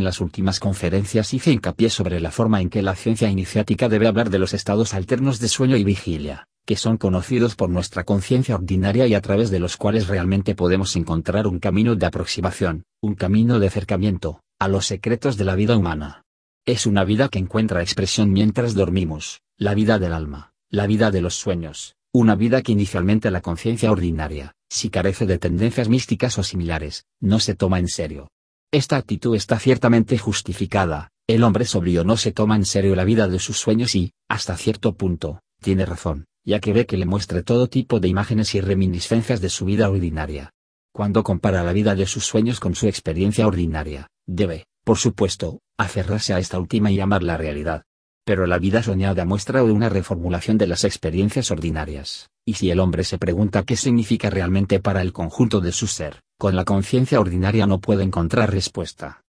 en las últimas conferencias hice hincapié sobre la forma en que la ciencia iniciática debe hablar de los estados alternos de sueño y vigilia, que son conocidos por nuestra conciencia ordinaria y a través de los cuales realmente podemos encontrar un camino de aproximación, un camino de acercamiento, a los secretos de la vida humana. Es una vida que encuentra expresión mientras dormimos, la vida del alma, la vida de los sueños, una vida que inicialmente la conciencia ordinaria, si carece de tendencias místicas o similares, no se toma en serio. Esta actitud está ciertamente justificada, el hombre sobrio no se toma en serio la vida de sus sueños y, hasta cierto punto, tiene razón, ya que ve que le muestre todo tipo de imágenes y reminiscencias de su vida ordinaria. Cuando compara la vida de sus sueños con su experiencia ordinaria, debe, por supuesto, aferrarse a esta última y llamar la realidad. Pero la vida soñada muestra una reformulación de las experiencias ordinarias, y si el hombre se pregunta qué significa realmente para el conjunto de su ser, con la conciencia ordinaria no puede encontrar respuesta.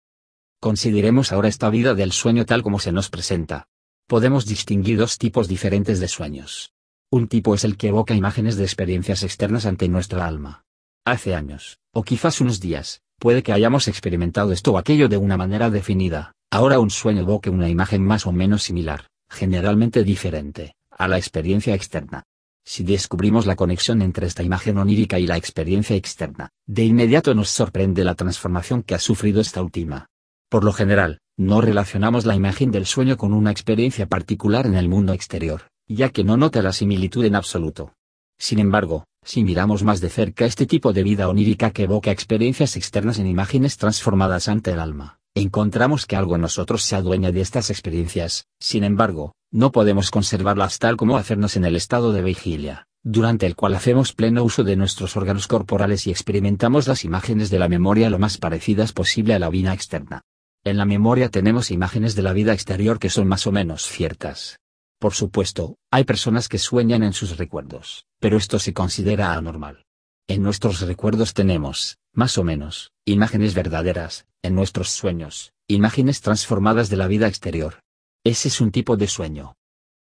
Consideremos ahora esta vida del sueño tal como se nos presenta. Podemos distinguir dos tipos diferentes de sueños. Un tipo es el que evoca imágenes de experiencias externas ante nuestra alma. Hace años, o quizás unos días, puede que hayamos experimentado esto o aquello de una manera definida, ahora un sueño evoque una imagen más o menos similar, generalmente diferente, a la experiencia externa. Si descubrimos la conexión entre esta imagen onírica y la experiencia externa, de inmediato nos sorprende la transformación que ha sufrido esta última. Por lo general, no relacionamos la imagen del sueño con una experiencia particular en el mundo exterior, ya que no nota la similitud en absoluto. Sin embargo, si miramos más de cerca este tipo de vida onírica que evoca experiencias externas en imágenes transformadas ante el alma, encontramos que algo en nosotros se adueña de estas experiencias, sin embargo, no podemos conservarlas tal como hacernos en el estado de vigilia, durante el cual hacemos pleno uso de nuestros órganos corporales y experimentamos las imágenes de la memoria lo más parecidas posible a la vida externa. En la memoria tenemos imágenes de la vida exterior que son más o menos ciertas. Por supuesto, hay personas que sueñan en sus recuerdos, pero esto se considera anormal. En nuestros recuerdos tenemos, más o menos, imágenes verdaderas, en nuestros sueños, imágenes transformadas de la vida exterior. Ese es un tipo de sueño.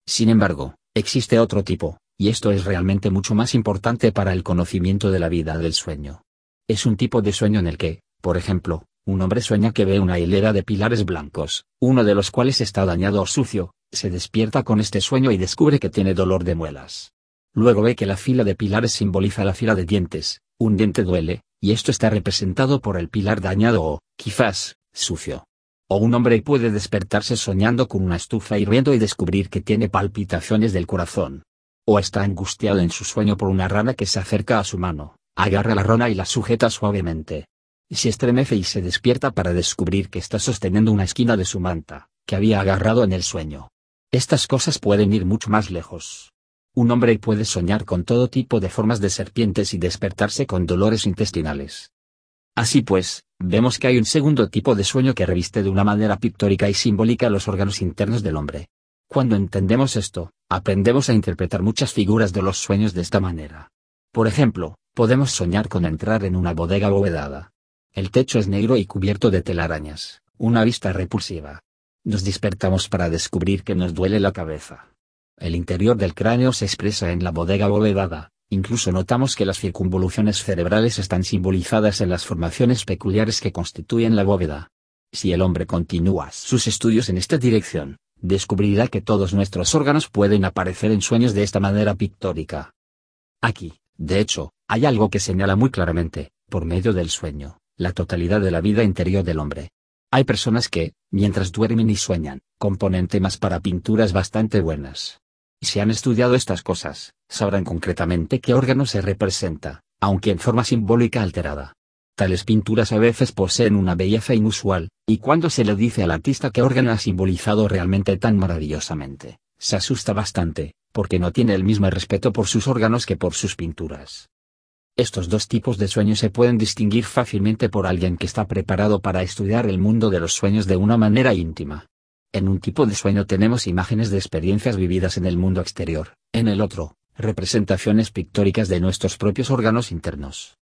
Sin embargo, existe otro tipo, y esto es realmente mucho más importante para el conocimiento de la vida del sueño. Es un tipo de sueño en el que, por ejemplo, un hombre sueña que ve una hilera de pilares blancos, uno de los cuales está dañado o sucio, se despierta con este sueño y descubre que tiene dolor de muelas. Luego ve que la fila de pilares simboliza la fila de dientes, un diente duele, y esto está representado por el pilar dañado o, quizás, sucio. O un hombre puede despertarse soñando con una estufa hirviendo y descubrir que tiene palpitaciones del corazón. O está angustiado en su sueño por una rana que se acerca a su mano, agarra la rana y la sujeta suavemente. Se estremece y se despierta para descubrir que está sosteniendo una esquina de su manta, que había agarrado en el sueño. Estas cosas pueden ir mucho más lejos. Un hombre puede soñar con todo tipo de formas de serpientes y despertarse con dolores intestinales. Así pues, vemos que hay un segundo tipo de sueño que reviste de una manera pictórica y simbólica los órganos internos del hombre. Cuando entendemos esto, aprendemos a interpretar muchas figuras de los sueños de esta manera. Por ejemplo, podemos soñar con entrar en una bodega abovedada. El techo es negro y cubierto de telarañas, una vista repulsiva. Nos despertamos para descubrir que nos duele la cabeza. El interior del cráneo se expresa en la bodega abovedada, incluso notamos que las circunvoluciones cerebrales están simbolizadas en las formaciones peculiares que constituyen la bóveda. Si el hombre continúa sus estudios en esta dirección, descubrirá que todos nuestros órganos pueden aparecer en sueños de esta manera pictórica. Aquí, de hecho, hay algo que señala muy claramente, por medio del sueño, la totalidad de la vida interior del hombre. Hay personas que, mientras duermen y sueñan, componen temas para pinturas bastante buenas. Si han estudiado estas cosas, sabrán concretamente qué órgano se representa, aunque en forma simbólica alterada. Tales pinturas a veces poseen una belleza inusual, y cuando se le dice al artista qué órgano ha simbolizado realmente tan maravillosamente, se asusta bastante, porque no tiene el mismo respeto por sus órganos que por sus pinturas. Estos dos tipos de sueños se pueden distinguir fácilmente por alguien que está preparado para estudiar el mundo de los sueños de una manera íntima. En un tipo de sueño tenemos imágenes de experiencias vividas en el mundo exterior, en el otro, representaciones pictóricas de nuestros propios órganos internos.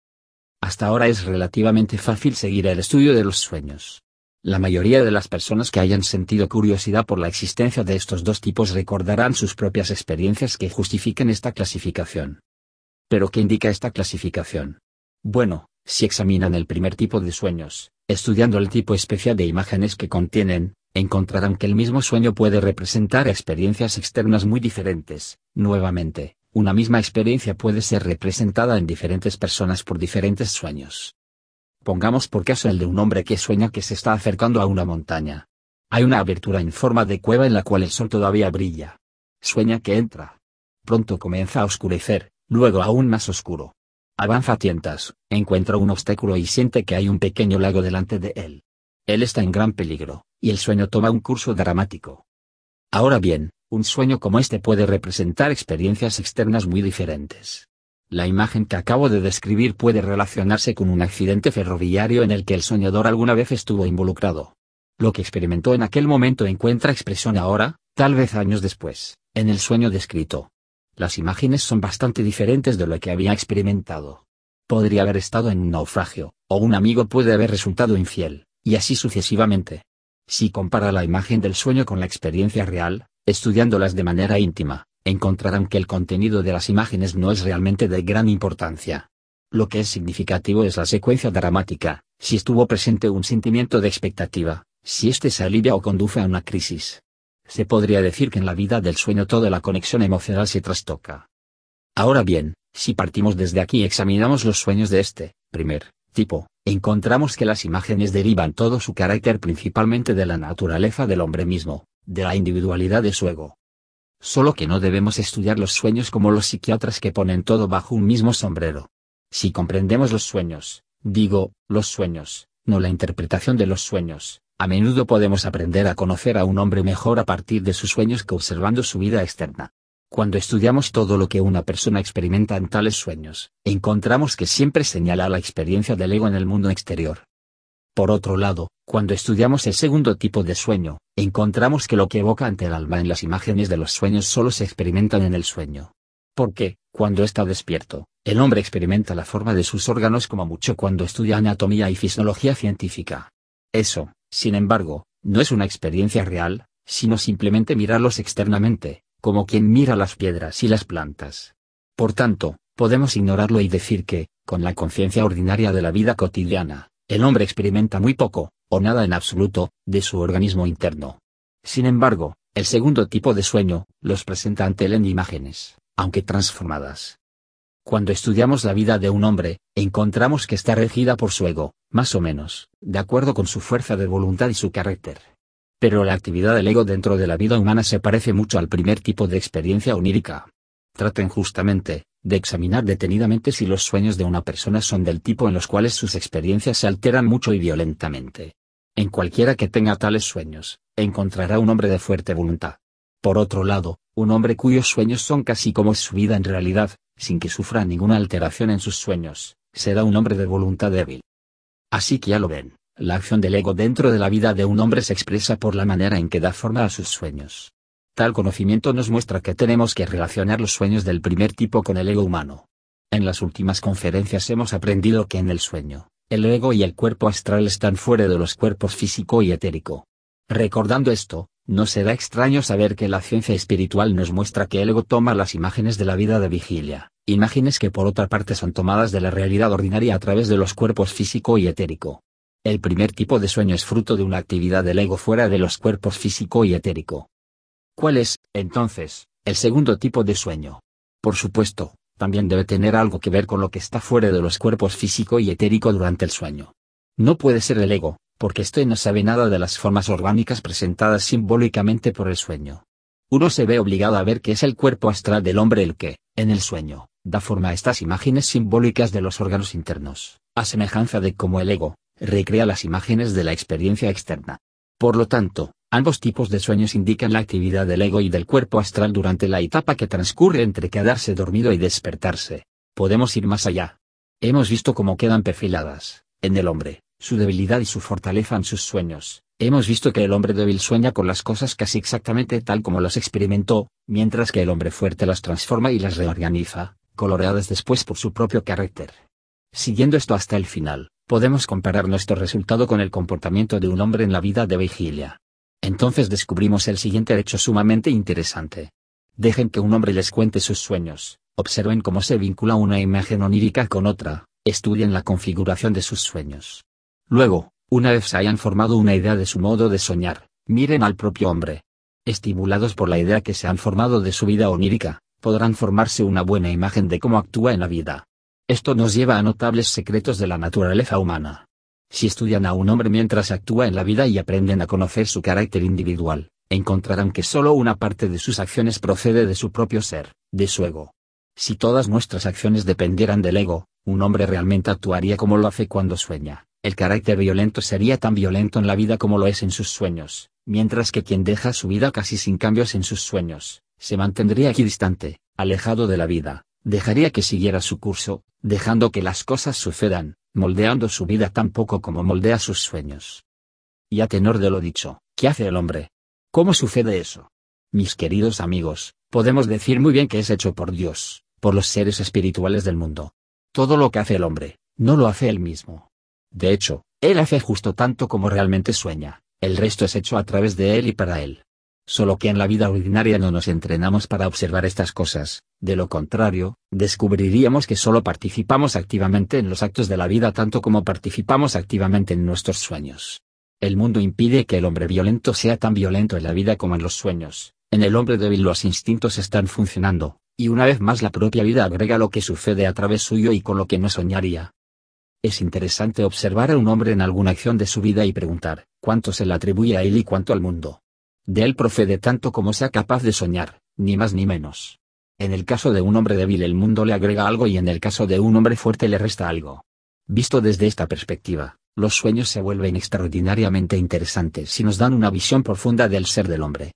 Hasta ahora es relativamente fácil seguir el estudio de los sueños. La mayoría de las personas que hayan sentido curiosidad por la existencia de estos dos tipos recordarán sus propias experiencias que justifiquen esta clasificación. ¿Pero qué indica esta clasificación? Bueno, si examinan el primer tipo de sueños, estudiando el tipo especial de imágenes que contienen, encontrarán que el mismo sueño puede representar experiencias externas muy diferentes. Nuevamente, una misma experiencia puede ser representada en diferentes personas por diferentes sueños. Pongamos por caso el de un hombre que sueña que se está acercando a una montaña. Hay una abertura en forma de cueva en la cual el sol todavía brilla. Sueña que entra. Pronto comienza a oscurecer, luego aún más oscuro. Avanza a tientas, encuentra un obstáculo y siente que hay un pequeño lago delante de él. Él está en gran peligro, y el sueño toma un curso dramático. Ahora bien, un sueño como este puede representar experiencias externas muy diferentes. La imagen que acabo de describir puede relacionarse con un accidente ferroviario en el que el soñador alguna vez estuvo involucrado. Lo que experimentó en aquel momento encuentra expresión ahora, tal vez años después, en el sueño descrito. Las imágenes son bastante diferentes de lo que había experimentado. Podría haber estado en un naufragio, o un amigo puede haber resultado infiel, y así sucesivamente. Si compara la imagen del sueño con la experiencia real, Estudiándolas de manera íntima, encontrarán que el contenido de las imágenes no es realmente de gran importancia. Lo que es significativo es la secuencia dramática, si estuvo presente un sentimiento de expectativa, si éste se alivia o conduce a una crisis. Se podría decir que en la vida del sueño toda la conexión emocional se trastoca. Ahora bien, si partimos desde aquí y examinamos los sueños de este, primer, tipo, encontramos que las imágenes derivan todo su carácter principalmente de la naturaleza del hombre mismo, de la individualidad de su ego. Solo que no debemos estudiar los sueños como los psiquiatras que ponen todo bajo un mismo sombrero. Si comprendemos los sueños, digo, los sueños, no la interpretación de los sueños, a menudo podemos aprender a conocer a un hombre mejor a partir de sus sueños que observando su vida externa. Cuando estudiamos todo lo que una persona experimenta en tales sueños, encontramos que siempre señala la experiencia del ego en el mundo exterior. Por otro lado, cuando estudiamos el segundo tipo de sueño, encontramos que lo que evoca ante el alma en las imágenes de los sueños solo se experimentan en el sueño. Porque, cuando está despierto, el hombre experimenta la forma de sus órganos como mucho cuando estudia anatomía y fisiología científica. Eso, sin embargo, no es una experiencia real, sino simplemente mirarlos externamente, como quien mira las piedras y las plantas. Por tanto, podemos ignorarlo y decir que, con la conciencia ordinaria de la vida cotidiana, el hombre experimenta muy poco, o nada en absoluto, de su organismo interno. Sin embargo, el segundo tipo de sueño, los presenta ante él en imágenes, aunque transformadas. Cuando estudiamos la vida de un hombre, encontramos que está regida por su ego, más o menos, de acuerdo con su fuerza de voluntad y su carácter. Pero la actividad del ego dentro de la vida humana se parece mucho al primer tipo de experiencia onírica. Traten justamente, de examinar detenidamente si los sueños de una persona son del tipo en los cuales sus experiencias se alteran mucho y violentamente. En cualquiera que tenga tales sueños, encontrará un hombre de fuerte voluntad. Por otro lado, un hombre cuyos sueños son casi como su vida en realidad, sin que sufra ninguna alteración en sus sueños, será un hombre de voluntad débil. Así que ya lo ven, la acción del ego dentro de la vida de un hombre se expresa por la manera en que da forma a sus sueños. Tal conocimiento nos muestra que tenemos que relacionar los sueños del primer tipo con el ego humano. En las últimas conferencias hemos aprendido que en el sueño, el ego y el cuerpo astral están fuera de los cuerpos físico y etérico. Recordando esto, no será extraño saber que la ciencia espiritual nos muestra que el ego toma las imágenes de la vida de vigilia, imágenes que por otra parte son tomadas de la realidad ordinaria a través de los cuerpos físico y etérico. El primer tipo de sueño es fruto de una actividad del ego fuera de los cuerpos físico y etérico. ¿Cuál es, entonces, el segundo tipo de sueño? Por supuesto, también debe tener algo que ver con lo que está fuera de los cuerpos físico y etérico durante el sueño. No puede ser el ego, porque éste no sabe nada de las formas orgánicas presentadas simbólicamente por el sueño. Uno se ve obligado a ver que es el cuerpo astral del hombre el que, en el sueño, da forma a estas imágenes simbólicas de los órganos internos, a semejanza de cómo el ego, recrea las imágenes de la experiencia externa. Por lo tanto, Ambos tipos de sueños indican la actividad del ego y del cuerpo astral durante la etapa que transcurre entre quedarse dormido y despertarse. Podemos ir más allá. Hemos visto cómo quedan perfiladas, en el hombre, su debilidad y su fortaleza en sus sueños. Hemos visto que el hombre débil sueña con las cosas casi exactamente tal como las experimentó, mientras que el hombre fuerte las transforma y las reorganiza, coloreadas después por su propio carácter. Siguiendo esto hasta el final, podemos comparar nuestro resultado con el comportamiento de un hombre en la vida de vigilia. Entonces descubrimos el siguiente hecho sumamente interesante. Dejen que un hombre les cuente sus sueños, observen cómo se vincula una imagen onírica con otra, estudien la configuración de sus sueños. Luego, Una vez se hayan formado una idea de su modo de soñar, miren al propio hombre. Estimulados por la idea que se han formado de su vida onírica, podrán formarse una buena imagen de cómo actúa en la vida. Esto nos lleva a notables secretos de la naturaleza humana. Si estudian a un hombre mientras actúa en la vida y aprenden a conocer su carácter individual, encontrarán que solo una parte de sus acciones procede de su propio ser, de su ego. Si todas nuestras acciones dependieran del ego, un hombre realmente actuaría como lo hace cuando sueña. El carácter violento sería tan violento en la vida como lo es en sus sueños, mientras que quien deja su vida casi sin cambios en sus sueños, se mantendría equidistante, alejado de la vida, dejaría que siguiera su curso, dejando que las cosas sucedan, moldeando su vida tan poco como moldea sus sueños. Y a tenor de lo dicho, ¿qué hace el hombre? ¿Cómo sucede eso? Mis queridos amigos, podemos decir muy bien que es hecho por Dios, por los seres espirituales del mundo. Todo lo que hace el hombre, no lo hace él mismo. De hecho, él hace justo tanto como realmente sueña, el resto es hecho a través de él y para él. Solo que en la vida ordinaria no nos entrenamos para observar estas cosas, de lo contrario, descubriríamos que solo participamos activamente en los actos de la vida tanto como participamos activamente en nuestros sueños. El mundo impide que el hombre violento sea tan violento en la vida como en los sueños, en el hombre débil los instintos están funcionando, y una vez más la propia vida agrega lo que sucede a través suyo y con lo que no soñaría. Es interesante observar a un hombre en alguna acción de su vida y preguntar, cuánto se le atribuye a él y cuánto al mundo. De él procede tanto como sea capaz de soñar, ni más ni menos. En el caso de un hombre débil el mundo le agrega algo y en el caso de un hombre fuerte le resta algo. Visto desde esta perspectiva, los sueños se vuelven extraordinariamente interesantes si nos dan una visión profunda del ser del hombre.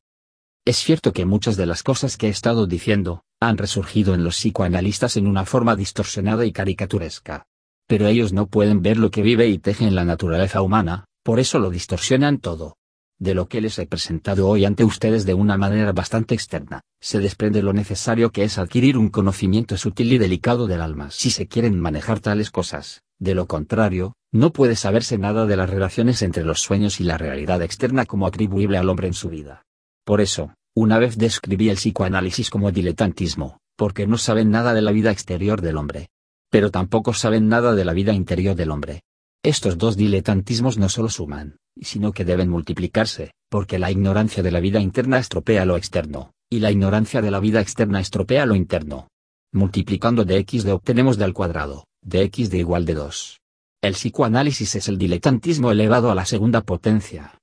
Es cierto que muchas de las cosas que he estado diciendo, han resurgido en los psicoanalistas en una forma distorsionada y caricaturesca. Pero ellos no pueden ver lo que vive y teje en la naturaleza humana, por eso lo distorsionan todo de lo que les he presentado hoy ante ustedes de una manera bastante externa, se desprende lo necesario que es adquirir un conocimiento sutil y delicado del alma si se quieren manejar tales cosas, de lo contrario, no puede saberse nada de las relaciones entre los sueños y la realidad externa como atribuible al hombre en su vida. Por eso, una vez describí el psicoanálisis como diletantismo, porque no saben nada de la vida exterior del hombre. Pero tampoco saben nada de la vida interior del hombre. Estos dos diletantismos no solo suman, sino que deben multiplicarse, porque la ignorancia de la vida interna estropea lo externo, y la ignorancia de la vida externa estropea lo interno. Multiplicando de x de obtenemos de al cuadrado, de x de igual de 2. El psicoanálisis es el diletantismo elevado a la segunda potencia.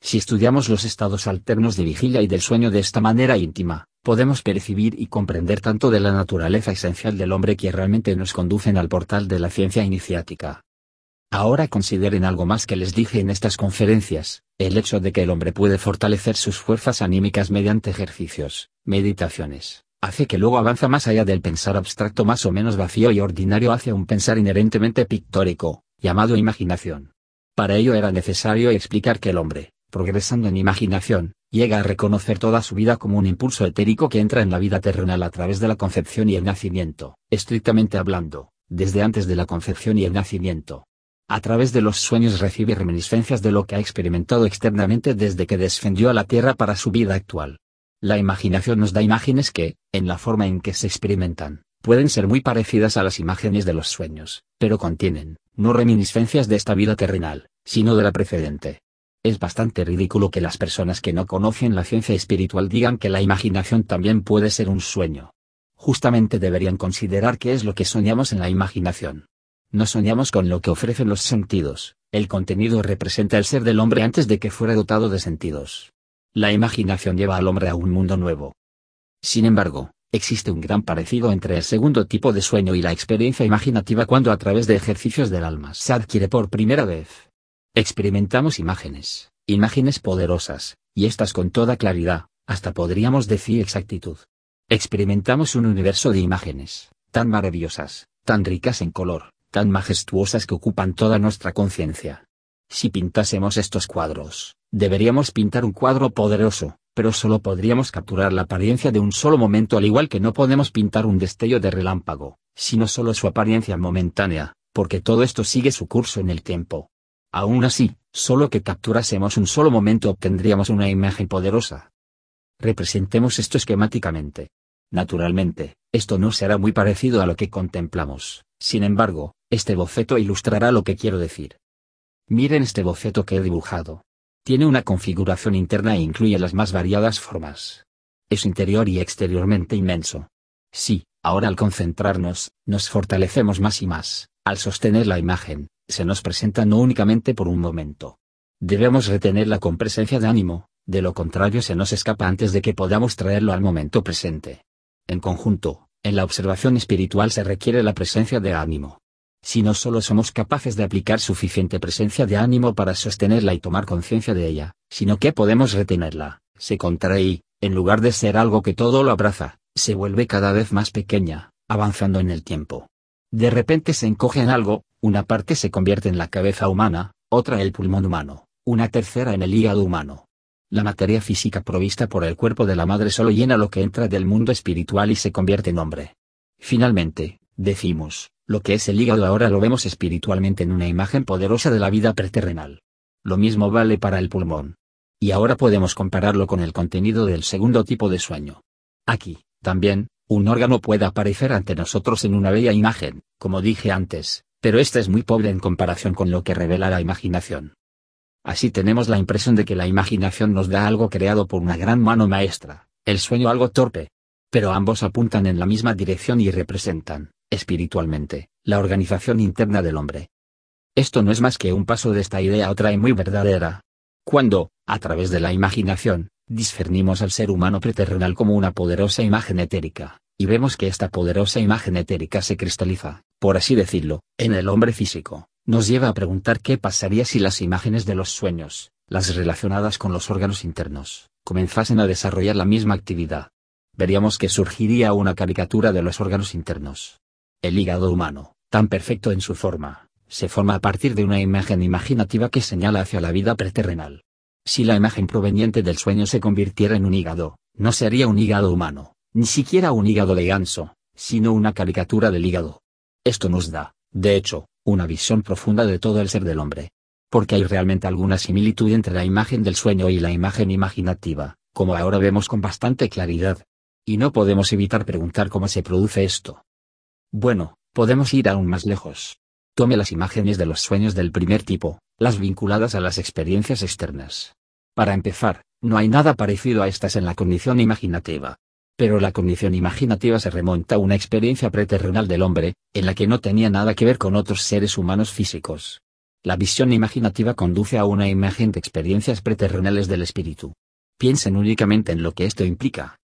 Si estudiamos los estados alternos de vigilia y del sueño de esta manera íntima, podemos percibir y comprender tanto de la naturaleza esencial del hombre que realmente nos conducen al portal de la ciencia iniciática, Ahora consideren algo más que les dije en estas conferencias, el hecho de que el hombre puede fortalecer sus fuerzas anímicas mediante ejercicios, meditaciones, hace que luego avanza más allá del pensar abstracto más o menos vacío y ordinario hacia un pensar inherentemente pictórico, llamado imaginación. Para ello era necesario explicar que el hombre, progresando en imaginación, llega a reconocer toda su vida como un impulso etérico que entra en la vida terrenal a través de la concepción y el nacimiento, estrictamente hablando, desde antes de la concepción y el nacimiento, a través de los sueños recibe reminiscencias de lo que ha experimentado externamente desde que descendió a la Tierra para su vida actual. La imaginación nos da imágenes que, en la forma en que se experimentan, pueden ser muy parecidas a las imágenes de los sueños, pero contienen, no reminiscencias de esta vida terrenal, sino de la precedente. Es bastante ridículo que las personas que no conocen la ciencia espiritual digan que la imaginación también puede ser un sueño. Justamente deberían considerar qué es lo que soñamos en la imaginación. No soñamos con lo que ofrecen los sentidos, el contenido representa el ser del hombre antes de que fuera dotado de sentidos. La imaginación lleva al hombre a un mundo nuevo. Sin embargo, existe un gran parecido entre el segundo tipo de sueño y la experiencia imaginativa cuando a través de ejercicios del alma se adquiere por primera vez. Experimentamos imágenes, imágenes poderosas, y estas con toda claridad, hasta podríamos decir exactitud. Experimentamos un universo de imágenes, tan maravillosas, tan ricas en color, tan majestuosas que ocupan toda nuestra conciencia. Si pintásemos estos cuadros, deberíamos pintar un cuadro poderoso, pero solo podríamos capturar la apariencia de un solo momento al igual que no podemos pintar un destello de relámpago, sino solo su apariencia momentánea, porque todo esto sigue su curso en el tiempo. Aún así, solo que capturásemos un solo momento obtendríamos una imagen poderosa. Representemos esto esquemáticamente. Naturalmente, esto no será muy parecido a lo que contemplamos, sin embargo, este boceto ilustrará lo que quiero decir. Miren este boceto que he dibujado. Tiene una configuración interna e incluye las más variadas formas. Es interior y exteriormente inmenso. Sí, ahora al concentrarnos, nos fortalecemos más y más, al sostener la imagen, se nos presenta no únicamente por un momento. Debemos retenerla con presencia de ánimo, de lo contrario se nos escapa antes de que podamos traerlo al momento presente. En conjunto, en la observación espiritual se requiere la presencia de ánimo. Si no solo somos capaces de aplicar suficiente presencia de ánimo para sostenerla y tomar conciencia de ella, sino que podemos retenerla, se contrae y, en lugar de ser algo que todo lo abraza, se vuelve cada vez más pequeña, avanzando en el tiempo. De repente se encoge en algo, una parte se convierte en la cabeza humana, otra el pulmón humano, una tercera en el hígado humano, la materia física provista por el cuerpo de la madre solo llena lo que entra del mundo espiritual y se convierte en hombre. Finalmente, decimos, lo que es el hígado ahora lo vemos espiritualmente en una imagen poderosa de la vida preterrenal. Lo mismo vale para el pulmón. Y ahora podemos compararlo con el contenido del segundo tipo de sueño. Aquí, también, un órgano puede aparecer ante nosotros en una bella imagen, como dije antes, pero esta es muy pobre en comparación con lo que revela la imaginación. Así tenemos la impresión de que la imaginación nos da algo creado por una gran mano maestra, el sueño algo torpe. Pero ambos apuntan en la misma dirección y representan, espiritualmente, la organización interna del hombre. Esto no es más que un paso de esta idea otra y muy verdadera. Cuando, a través de la imaginación, discernimos al ser humano preterrenal como una poderosa imagen etérica, y vemos que esta poderosa imagen etérica se cristaliza, por así decirlo, en el hombre físico, nos lleva a preguntar qué pasaría si las imágenes de los sueños, las relacionadas con los órganos internos, comenzasen a desarrollar la misma actividad. Veríamos que surgiría una caricatura de los órganos internos. El hígado humano, tan perfecto en su forma, se forma a partir de una imagen imaginativa que señala hacia la vida preterrenal. Si la imagen proveniente del sueño se convirtiera en un hígado, no sería un hígado humano, ni siquiera un hígado de ganso, sino una caricatura del hígado. Esto nos da, de hecho, una visión profunda de todo el ser del hombre. Porque hay realmente alguna similitud entre la imagen del sueño y la imagen imaginativa, como ahora vemos con bastante claridad. Y no podemos evitar preguntar cómo se produce esto. Bueno, podemos ir aún más lejos. Tome las imágenes de los sueños del primer tipo, las vinculadas a las experiencias externas. Para empezar, no hay nada parecido a estas en la condición imaginativa. Pero la condición imaginativa se remonta a una experiencia preterrenal del hombre, en la que no tenía nada que ver con otros seres humanos físicos. La visión imaginativa conduce a una imagen de experiencias preterrenales del espíritu. Piensen únicamente en lo que esto implica.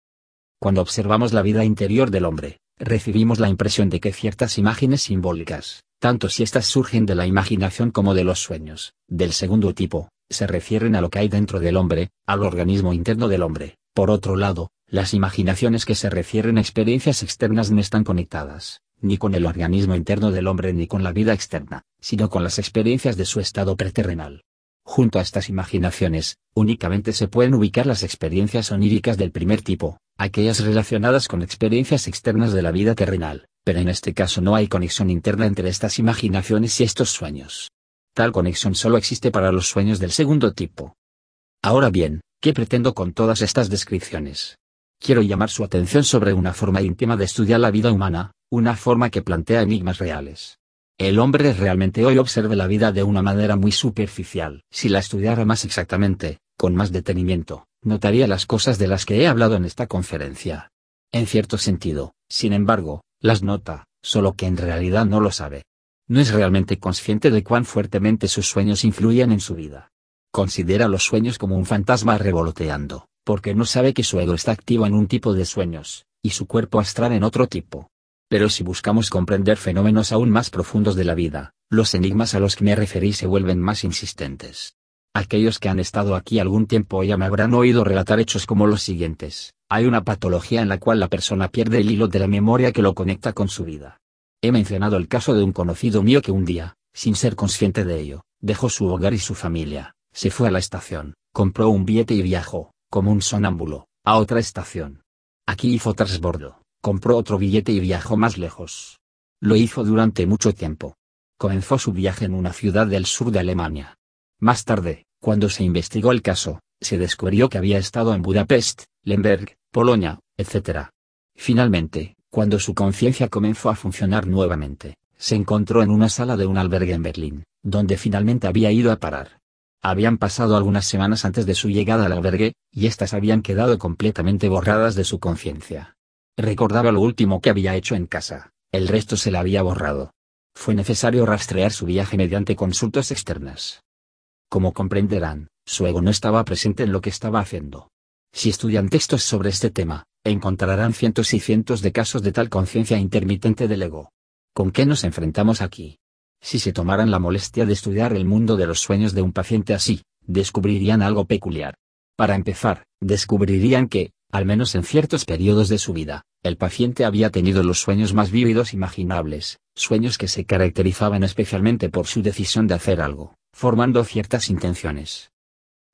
Cuando observamos la vida interior del hombre, recibimos la impresión de que ciertas imágenes simbólicas, tanto si éstas surgen de la imaginación como de los sueños, del segundo tipo, se refieren a lo que hay dentro del hombre, al organismo interno del hombre. Por otro lado, las imaginaciones que se refieren a experiencias externas no están conectadas, ni con el organismo interno del hombre ni con la vida externa, sino con las experiencias de su estado preterrenal. Junto a estas imaginaciones, únicamente se pueden ubicar las experiencias oníricas del primer tipo, aquellas relacionadas con experiencias externas de la vida terrenal, pero en este caso no hay conexión interna entre estas imaginaciones y estos sueños. Tal conexión solo existe para los sueños del segundo tipo. Ahora bien, ¿qué pretendo con todas estas descripciones? quiero llamar su atención sobre una forma íntima de estudiar la vida humana, una forma que plantea enigmas reales. El hombre realmente hoy observa la vida de una manera muy superficial. Si la estudiara más exactamente, con más detenimiento, notaría las cosas de las que he hablado en esta conferencia. En cierto sentido, sin embargo, las nota, solo que en realidad no lo sabe. No es realmente consciente de cuán fuertemente sus sueños influyen en su vida. Considera los sueños como un fantasma revoloteando, porque no sabe que su ego está activo en un tipo de sueños, y su cuerpo astral en otro tipo. Pero si buscamos comprender fenómenos aún más profundos de la vida, los enigmas a los que me referí se vuelven más insistentes. Aquellos que han estado aquí algún tiempo ya me habrán oído relatar hechos como los siguientes. Hay una patología en la cual la persona pierde el hilo de la memoria que lo conecta con su vida. He mencionado el caso de un conocido mío que un día, sin ser consciente de ello, dejó su hogar y su familia, se fue a la estación, compró un billete y viajó, como un sonámbulo, a otra estación. Aquí hizo trasbordo, compró otro billete y viajó más lejos. Lo hizo durante mucho tiempo. Comenzó su viaje en una ciudad del sur de Alemania. Más tarde, cuando se investigó el caso, se descubrió que había estado en Budapest, Lemberg, Polonia, etc. Finalmente, cuando su conciencia comenzó a funcionar nuevamente, se encontró en una sala de un albergue en Berlín, donde finalmente había ido a parar. Habían pasado algunas semanas antes de su llegada al albergue, y éstas habían quedado completamente borradas de su conciencia. Recordaba lo último que había hecho en casa, el resto se la había borrado. Fue necesario rastrear su viaje mediante consultas externas. Como comprenderán, su ego no estaba presente en lo que estaba haciendo. Si estudian textos sobre este tema, encontrarán cientos y cientos de casos de tal conciencia intermitente del ego. ¿Con qué nos enfrentamos aquí? Si se tomaran la molestia de estudiar el mundo de los sueños de un paciente así, descubrirían algo peculiar. Para empezar, descubrirían que, al menos en ciertos periodos de su vida, el paciente había tenido los sueños más vívidos imaginables, sueños que se caracterizaban especialmente por su decisión de hacer algo, formando ciertas intenciones.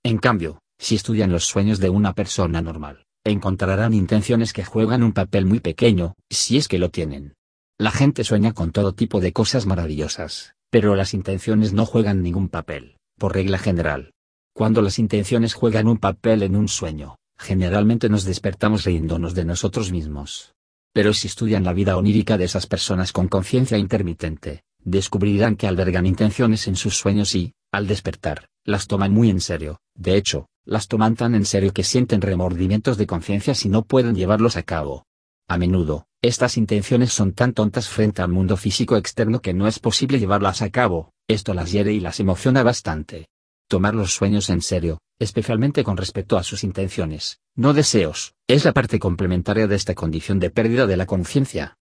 En cambio, si estudian los sueños de una persona normal, encontrarán intenciones que juegan un papel muy pequeño, si es que lo tienen. La gente sueña con todo tipo de cosas maravillosas, pero las intenciones no juegan ningún papel, por regla general. Cuando las intenciones juegan un papel en un sueño, generalmente nos despertamos riéndonos de nosotros mismos. Pero si estudian la vida onírica de esas personas con conciencia intermitente, descubrirán que albergan intenciones en sus sueños y, al despertar, las toman muy en serio, de hecho, las toman tan en serio que sienten remordimientos de conciencia si no pueden llevarlos a cabo. A menudo, estas intenciones son tan tontas frente al mundo físico externo que no es posible llevarlas a cabo, esto las hiere y las emociona bastante. Tomar los sueños en serio, especialmente con respecto a sus intenciones, no deseos, es la parte complementaria de esta condición de pérdida de la conciencia.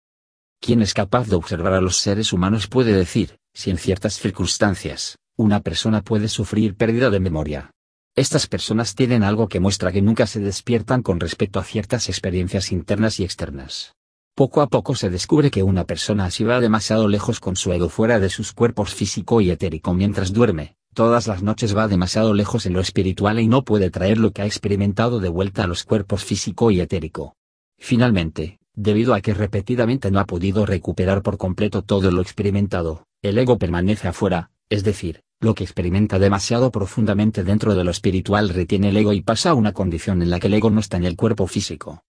Quien es capaz de observar a los seres humanos puede decir, si en ciertas circunstancias, una persona puede sufrir pérdida de memoria, estas personas tienen algo que muestra que nunca se despiertan con respecto a ciertas experiencias internas y externas. Poco a poco se descubre que una persona así va demasiado lejos con su ego fuera de sus cuerpos físico y etérico mientras duerme, todas las noches va demasiado lejos en lo espiritual y no puede traer lo que ha experimentado de vuelta a los cuerpos físico y etérico. Finalmente, debido a que repetidamente no ha podido recuperar por completo todo lo experimentado, el ego permanece afuera, es decir, lo que experimenta demasiado profundamente dentro de lo espiritual retiene el ego y pasa a una condición en la que el ego no está en el cuerpo físico.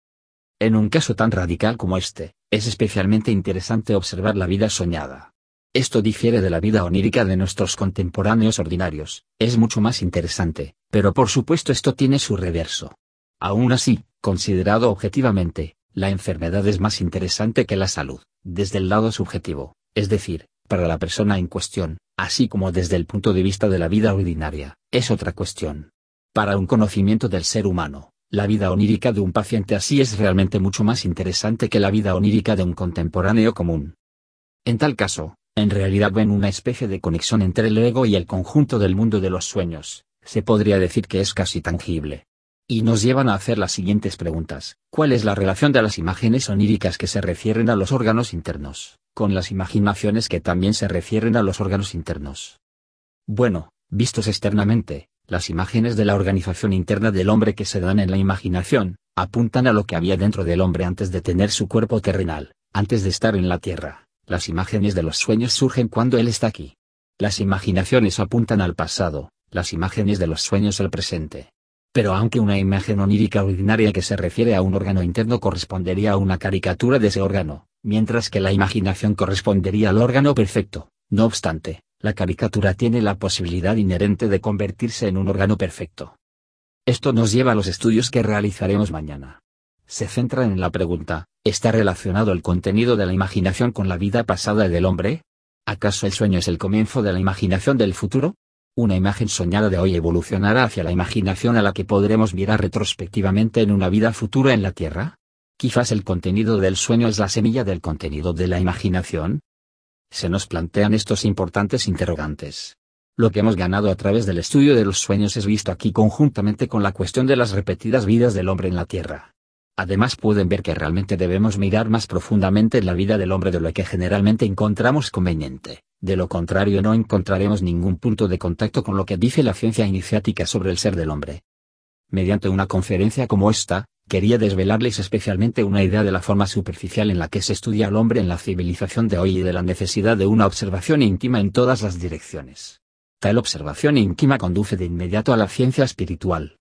En un caso tan radical como este, es especialmente interesante observar la vida soñada. Esto difiere de la vida onírica de nuestros contemporáneos ordinarios, es mucho más interesante, pero por supuesto esto tiene su reverso. Aún así, considerado objetivamente, la enfermedad es más interesante que la salud, desde el lado subjetivo, es decir, para la persona en cuestión, así como desde el punto de vista de la vida ordinaria, es otra cuestión. Para un conocimiento del ser humano, la vida onírica de un paciente así es realmente mucho más interesante que la vida onírica de un contemporáneo común. En tal caso, en realidad ven una especie de conexión entre el ego y el conjunto del mundo de los sueños, se podría decir que es casi tangible. Y nos llevan a hacer las siguientes preguntas. ¿Cuál es la relación de las imágenes oníricas que se refieren a los órganos internos? con las imaginaciones que también se refieren a los órganos internos. Bueno, vistos externamente, las imágenes de la organización interna del hombre que se dan en la imaginación, apuntan a lo que había dentro del hombre antes de tener su cuerpo terrenal, antes de estar en la tierra. Las imágenes de los sueños surgen cuando él está aquí. Las imaginaciones apuntan al pasado, las imágenes de los sueños al presente. Pero aunque una imagen onírica ordinaria que se refiere a un órgano interno correspondería a una caricatura de ese órgano, mientras que la imaginación correspondería al órgano perfecto. No obstante, la caricatura tiene la posibilidad inherente de convertirse en un órgano perfecto. Esto nos lleva a los estudios que realizaremos mañana. Se centran en la pregunta, ¿está relacionado el contenido de la imaginación con la vida pasada del hombre? ¿Acaso el sueño es el comienzo de la imaginación del futuro? Una imagen soñada de hoy evolucionará hacia la imaginación a la que podremos mirar retrospectivamente en una vida futura en la Tierra? Quizás el contenido del sueño es la semilla del contenido de la imaginación. Se nos plantean estos importantes interrogantes. Lo que hemos ganado a través del estudio de los sueños es visto aquí conjuntamente con la cuestión de las repetidas vidas del hombre en la Tierra. Además pueden ver que realmente debemos mirar más profundamente en la vida del hombre de lo que generalmente encontramos conveniente, de lo contrario no encontraremos ningún punto de contacto con lo que dice la ciencia iniciática sobre el ser del hombre. Mediante una conferencia como esta, quería desvelarles especialmente una idea de la forma superficial en la que se estudia al hombre en la civilización de hoy y de la necesidad de una observación íntima en todas las direcciones. Tal observación íntima conduce de inmediato a la ciencia espiritual,